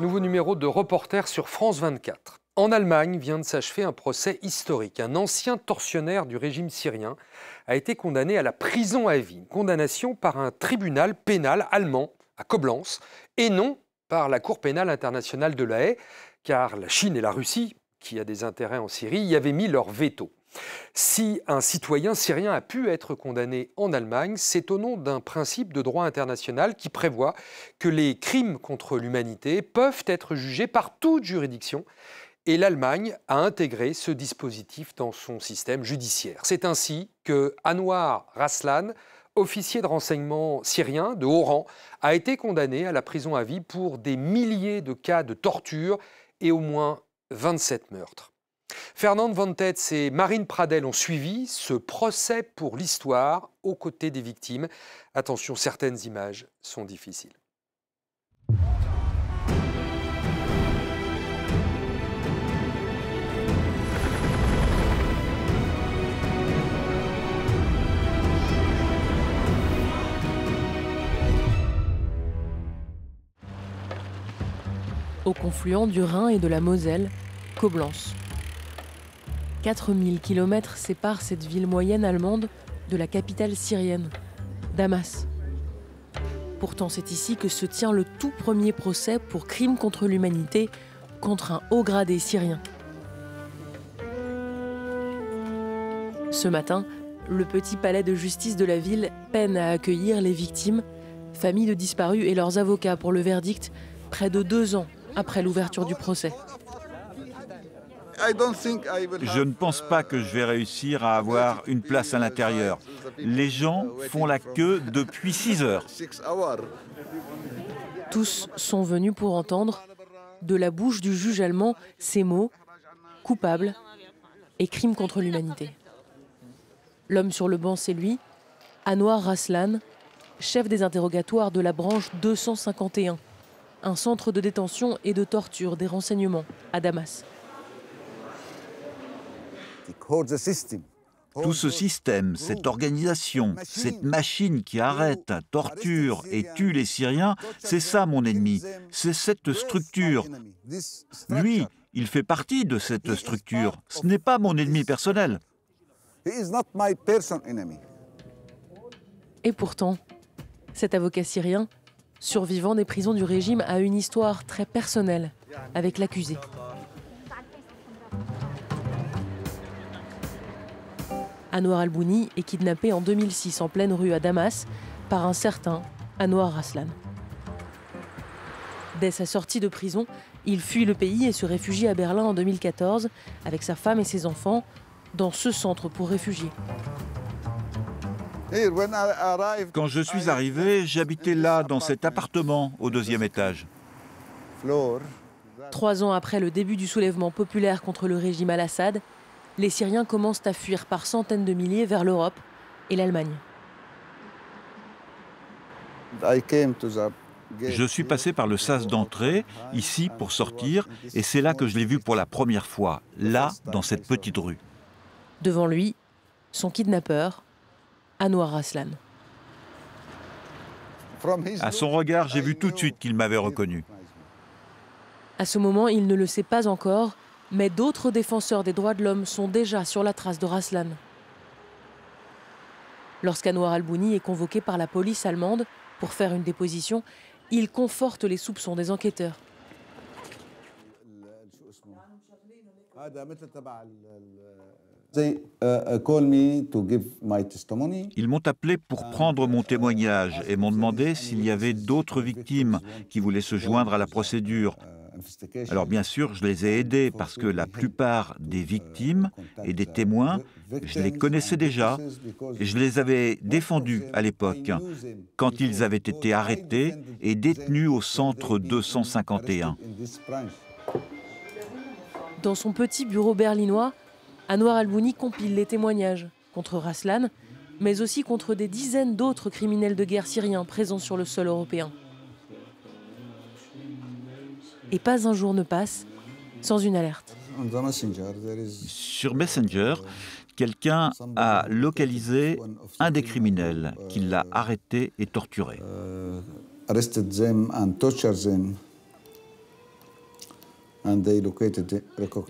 Nouveau numéro de Reporter sur France 24. En Allemagne vient de s'achever un procès historique. Un ancien tortionnaire du régime syrien a été condamné à la prison à vie. Condamnation par un tribunal pénal allemand à Koblenz et non par la Cour pénale internationale de la Haye, car la Chine et la Russie, qui a des intérêts en Syrie, y avaient mis leur veto. Si un citoyen syrien a pu être condamné en Allemagne, c'est au nom d'un principe de droit international qui prévoit que les crimes contre l'humanité peuvent être jugés par toute juridiction et l'Allemagne a intégré ce dispositif dans son système judiciaire. C'est ainsi que Anwar Raslan, officier de renseignement syrien de haut rang, a été condamné à la prison à vie pour des milliers de cas de torture et au moins 27 meurtres. Fernand Van Tetz et Marine Pradel ont suivi ce procès pour l'histoire aux côtés des victimes. Attention, certaines images sont difficiles. Au confluent du Rhin et de la Moselle, Coblence. 4000 km séparent cette ville moyenne allemande de la capitale syrienne, Damas. Pourtant, c'est ici que se tient le tout premier procès pour crime contre l'humanité contre un haut gradé syrien. Ce matin, le petit palais de justice de la ville peine à accueillir les victimes, familles de disparus et leurs avocats pour le verdict près de deux ans après l'ouverture du procès. Je ne pense pas que je vais réussir à avoir une place à l'intérieur. Les gens font la queue depuis 6 heures. Tous sont venus pour entendre de la bouche du juge allemand ces mots coupable et crime contre l'humanité. L'homme sur le banc, c'est lui, Anwar Raslan, chef des interrogatoires de la branche 251, un centre de détention et de torture des renseignements à Damas. Tout ce système, cette organisation, cette machine qui arrête, torture et tue les Syriens, c'est ça mon ennemi, c'est cette structure. Lui, il fait partie de cette structure, ce n'est pas mon ennemi personnel. Et pourtant, cet avocat syrien, survivant des prisons du régime, a une histoire très personnelle avec l'accusé. Anwar al-Bouni est kidnappé en 2006 en pleine rue à Damas par un certain Anwar Raslan. Dès sa sortie de prison, il fuit le pays et se réfugie à Berlin en 2014 avec sa femme et ses enfants dans ce centre pour réfugiés. Quand je suis arrivé, j'habitais là, dans cet appartement au deuxième étage. Trois ans après le début du soulèvement populaire contre le régime al-Assad, les Syriens commencent à fuir par centaines de milliers vers l'Europe et l'Allemagne. Je suis passé par le sas d'entrée, ici pour sortir, et c'est là que je l'ai vu pour la première fois, là, dans cette petite rue. Devant lui, son kidnappeur, Anwar Aslan. À son regard, j'ai vu tout de suite qu'il m'avait reconnu. À ce moment, il ne le sait pas encore, mais d'autres défenseurs des droits de l'homme sont déjà sur la trace de Raslan. Lorsqu'Anwar al-Bouni est convoqué par la police allemande pour faire une déposition, il conforte les soupçons des enquêteurs. Ils m'ont appelé pour prendre mon témoignage et m'ont demandé s'il y avait d'autres victimes qui voulaient se joindre à la procédure. Alors bien sûr, je les ai aidés parce que la plupart des victimes et des témoins, je les connaissais déjà et je les avais défendus à l'époque, quand ils avaient été arrêtés et détenus au centre 251. Dans son petit bureau berlinois, Anwar al-Bouni compile les témoignages contre Raslan, mais aussi contre des dizaines d'autres criminels de guerre syriens présents sur le sol européen et pas un jour ne passe sans une alerte. Sur Messenger, quelqu'un a localisé un des criminels qui l'a arrêté et torturé.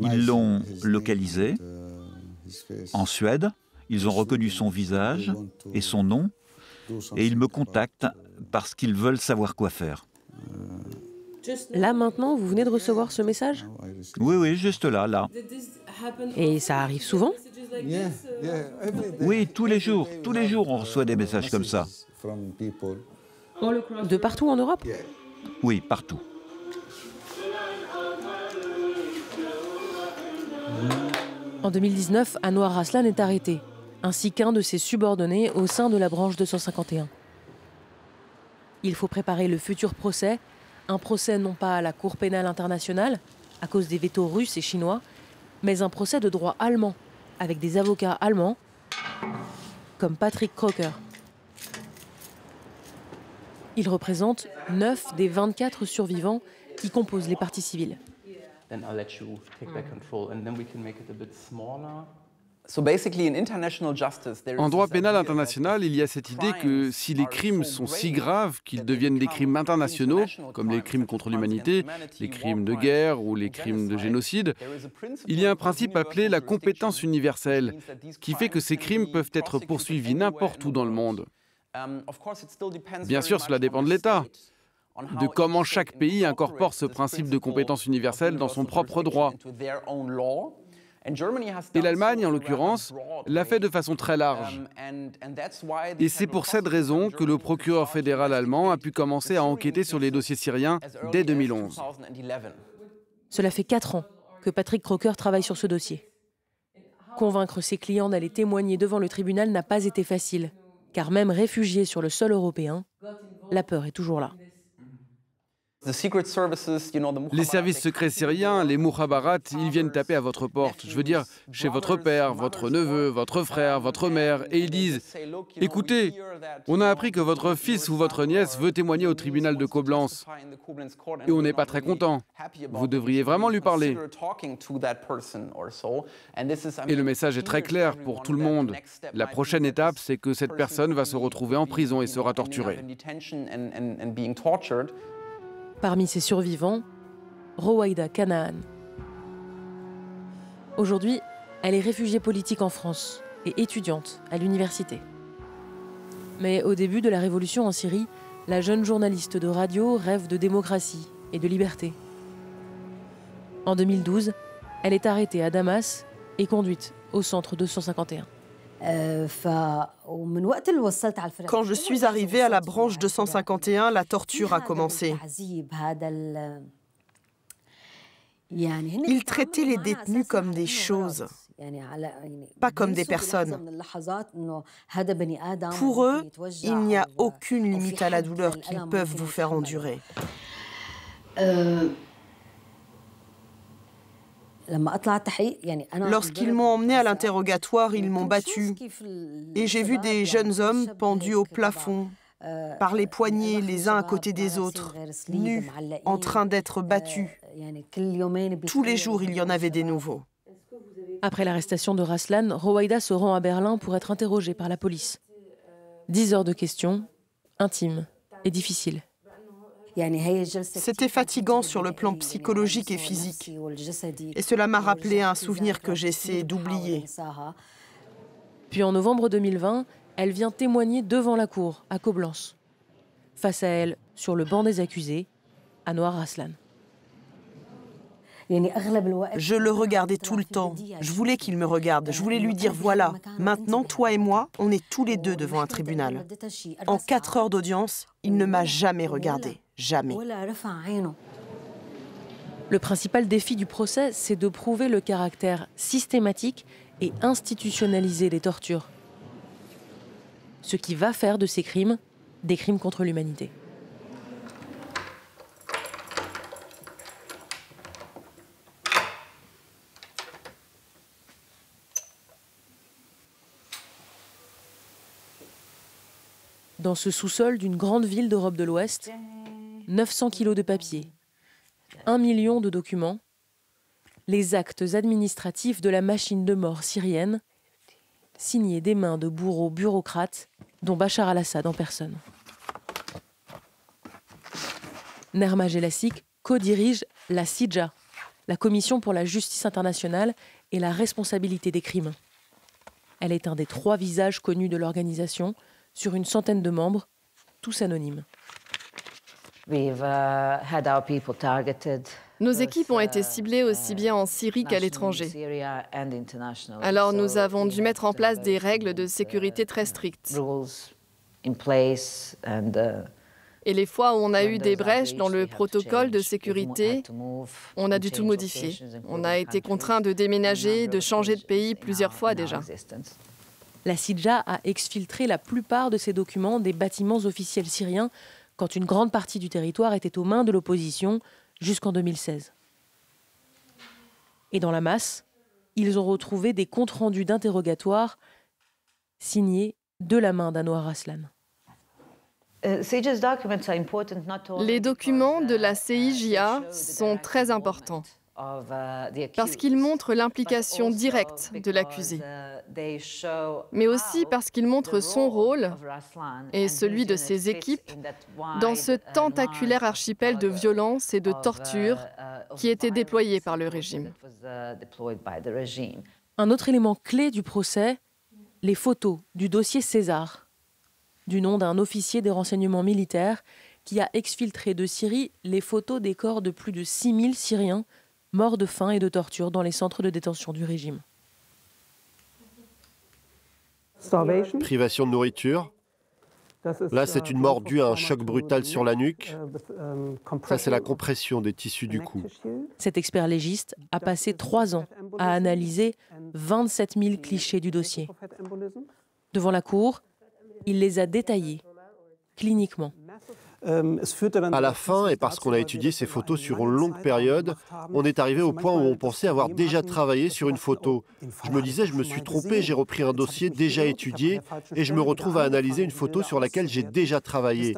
Ils l'ont localisé en Suède. Ils ont reconnu son visage et son nom et ils me contactent parce qu'ils veulent savoir quoi faire. Là maintenant, vous venez de recevoir ce message Oui, oui, juste là, là. Et ça arrive souvent Oui, tous les jours. Tous les jours, on reçoit des messages comme ça. De partout en Europe Oui, partout. En 2019, Anwar Raslan est arrêté, ainsi qu'un de ses subordonnés au sein de la branche 251. Il faut préparer le futur procès, un procès non pas à la Cour pénale internationale, à cause des vétos russes et chinois, mais un procès de droit allemand, avec des avocats allemands, comme Patrick Crocker. Il représente 9 des 24 survivants qui composent les parties civiles. En droit pénal international, il y a cette idée que si les crimes sont si graves qu'ils deviennent des crimes internationaux, comme les crimes contre l'humanité, les crimes de guerre ou les crimes de génocide, il y a un principe appelé la compétence universelle, qui fait que ces crimes peuvent être poursuivis n'importe où dans le monde. Bien sûr, cela dépend de l'État, de comment chaque pays incorpore ce principe de compétence universelle dans son propre droit. Et l'Allemagne, en l'occurrence, l'a fait de façon très large. Et c'est pour cette raison que le procureur fédéral allemand a pu commencer à enquêter sur les dossiers syriens dès 2011. Cela fait quatre ans que Patrick Crocker travaille sur ce dossier. Convaincre ses clients d'aller témoigner devant le tribunal n'a pas été facile, car même réfugiés sur le sol européen, la peur est toujours là. Les services secrets syriens, les Mukhabarat, ils viennent taper à votre porte. Je veux dire, chez votre père, votre neveu, votre frère, votre mère, et ils disent Écoutez, on a appris que votre fils ou votre nièce veut témoigner au tribunal de Coblence. Et on n'est pas très content. Vous devriez vraiment lui parler. Et le message est très clair pour tout le monde. La prochaine étape, c'est que cette personne va se retrouver en prison et sera torturée. Parmi ses survivants, Rowaida Kanaan. Aujourd'hui, elle est réfugiée politique en France et étudiante à l'université. Mais au début de la révolution en Syrie, la jeune journaliste de radio rêve de démocratie et de liberté. En 2012, elle est arrêtée à Damas et conduite au centre 251. Quand je suis arrivée à la branche 251, la torture a commencé. Ils traitaient les détenus comme des choses, pas comme des personnes. Pour eux, il n'y a aucune limite à la douleur qu'ils peuvent vous faire endurer. Lorsqu'ils m'ont emmené à l'interrogatoire, ils m'ont battu. Et j'ai vu des jeunes hommes pendus au plafond, par les poignets les uns à côté des autres, nus, en train d'être battus. Tous les jours, il y en avait des nouveaux. Après l'arrestation de Raslan, Rowaida se rend à Berlin pour être interrogée par la police. Dix heures de questions, intimes et difficiles. C'était fatigant sur le plan psychologique et physique. Et cela m'a rappelé un souvenir que j'essaie d'oublier. Puis en novembre 2020, elle vient témoigner devant la cour, à Coblence. Face à elle, sur le banc des accusés, Anwar Aslan. Je le regardais tout le temps. Je voulais qu'il me regarde. Je voulais lui dire voilà, maintenant, toi et moi, on est tous les deux devant un tribunal. En quatre heures d'audience, il ne m'a jamais regardé. Jamais. Le principal défi du procès, c'est de prouver le caractère systématique et institutionnalisé des tortures. Ce qui va faire de ces crimes des crimes contre l'humanité. Dans ce sous-sol d'une grande ville d'Europe de l'Ouest, 900 kilos de papier, 1 million de documents, les actes administratifs de la machine de mort syrienne, signés des mains de bourreaux bureaucrates, dont Bachar al-Assad en personne. Nerma Jelassik co-dirige la CIJA, la Commission pour la justice internationale et la responsabilité des crimes. Elle est un des trois visages connus de l'organisation, sur une centaine de membres, tous anonymes. Uh, Nos équipes ont été ciblées aussi bien en Syrie qu'à l'étranger. Alors nous avons dû mettre en place des règles de sécurité très strictes. Et les fois où on a eu des brèches dans le protocole de sécurité, on a dû tout modifier. On a été contraint de déménager, de changer de pays plusieurs fois déjà. La CIDJA a exfiltré la plupart de ces documents des bâtiments officiels syriens quand une grande partie du territoire était aux mains de l'opposition jusqu'en 2016. Et dans la masse, ils ont retrouvé des comptes rendus d'interrogatoire signés de la main d'Anwar Aslan. Euh, Les documents de la CIJA sont très importants parce qu'ils montrent l'implication directe de l'accusé, mais aussi parce qu'ils montrent son rôle et celui de ses équipes dans ce tentaculaire archipel de violence et de torture qui était déployé par le régime. Un autre élément clé du procès, les photos du dossier César, du nom d'un officier des renseignements militaires qui a exfiltré de Syrie les photos des corps de plus de 6000 Syriens morts de faim et de torture dans les centres de détention du régime. Privation de nourriture? Là, c'est une mort due à un choc brutal sur la nuque. Ça, c'est la compression des tissus du cou. Cet expert légiste a passé trois ans à analyser 27 000 clichés du dossier. Devant la cour, il les a détaillés, cliniquement. Euh, à la fin, et parce qu'on a étudié ces photos sur une longue période, on est arrivé au point où on pensait avoir déjà travaillé sur une photo. Je me disais, je me suis trompé, j'ai repris un dossier déjà étudié et je me retrouve à analyser une photo sur laquelle j'ai déjà travaillé.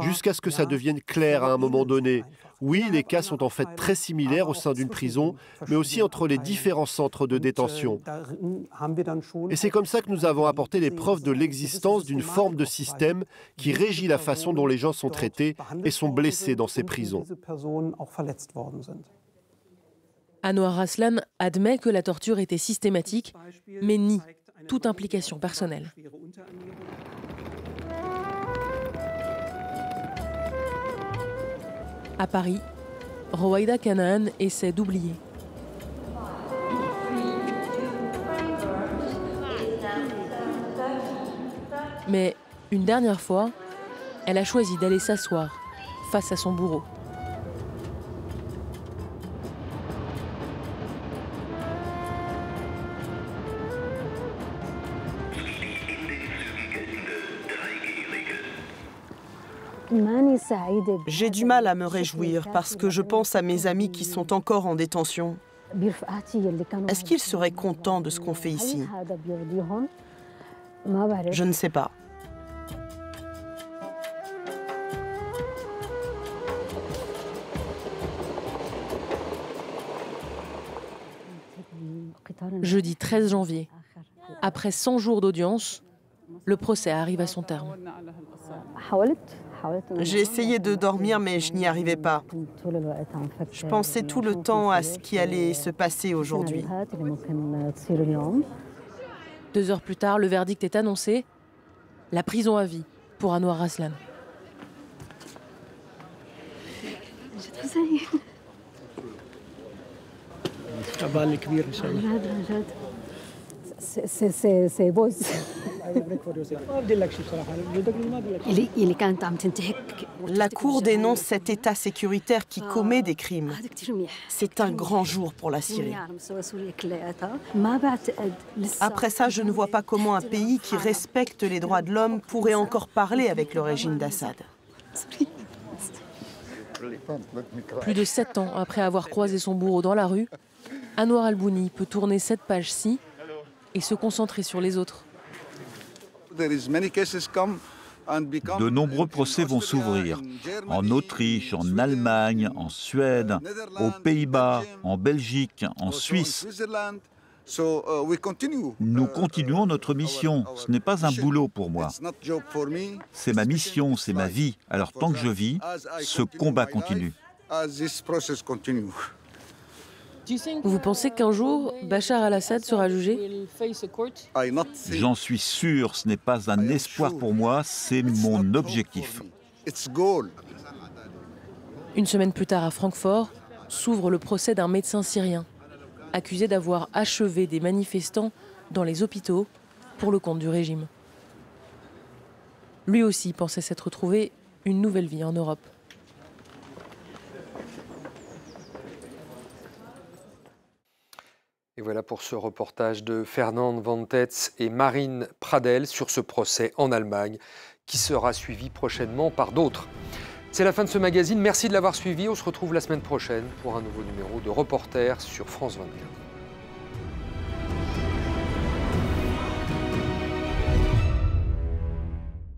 Jusqu'à ce que ça devienne clair à un moment donné. Oui, les cas sont en fait très similaires au sein d'une prison, mais aussi entre les différents centres de détention. Et c'est comme ça que nous avons apporté les preuves de l'existence d'une forme de système qui régit la façon dont les gens sont traités et sont blessés dans ces prisons. Anwar Aslan admet que la torture était systématique, mais nie toute implication personnelle. À Paris, Rowaida Kanaan essaie d'oublier. Mais une dernière fois, elle a choisi d'aller s'asseoir face à son bourreau. J'ai du mal à me réjouir parce que je pense à mes amis qui sont encore en détention. Est-ce qu'ils seraient contents de ce qu'on fait ici? Je ne sais pas. Jeudi 13 janvier, après 100 jours d'audience, le procès arrive à son terme. J'ai essayé de dormir, mais je n'y arrivais pas. Je pensais tout le temps à ce qui allait se passer aujourd'hui. Deux heures plus tard, le verdict est annoncé. La prison à vie pour Anwar Aslan. La Cour dénonce cet État sécuritaire qui commet des crimes. C'est un grand jour pour la Syrie. Après ça, je ne vois pas comment un pays qui respecte les droits de l'homme pourrait encore parler avec le régime d'Assad. Plus de sept ans après avoir croisé son bourreau dans la rue, Anwar al-Bouni peut tourner cette page-ci et se concentrer sur les autres. De nombreux procès vont s'ouvrir en Autriche, en Allemagne, en Suède, aux Pays-Bas, en Belgique, en Suisse. Nous continuons notre mission. Ce n'est pas un boulot pour moi. C'est ma mission, c'est ma vie. Alors tant que je vis, ce combat continue. Vous pensez qu'un jour, Bachar al-Assad sera jugé J'en suis sûr, ce n'est pas un espoir pour moi, c'est mon objectif. Une semaine plus tard à Francfort, s'ouvre le procès d'un médecin syrien, accusé d'avoir achevé des manifestants dans les hôpitaux pour le compte du régime. Lui aussi pensait s'être trouvé une nouvelle vie en Europe. Et voilà pour ce reportage de Fernand Van Tetz et Marine Pradel sur ce procès en Allemagne qui sera suivi prochainement par d'autres. C'est la fin de ce magazine. Merci de l'avoir suivi. On se retrouve la semaine prochaine pour un nouveau numéro de Reporter sur France 24.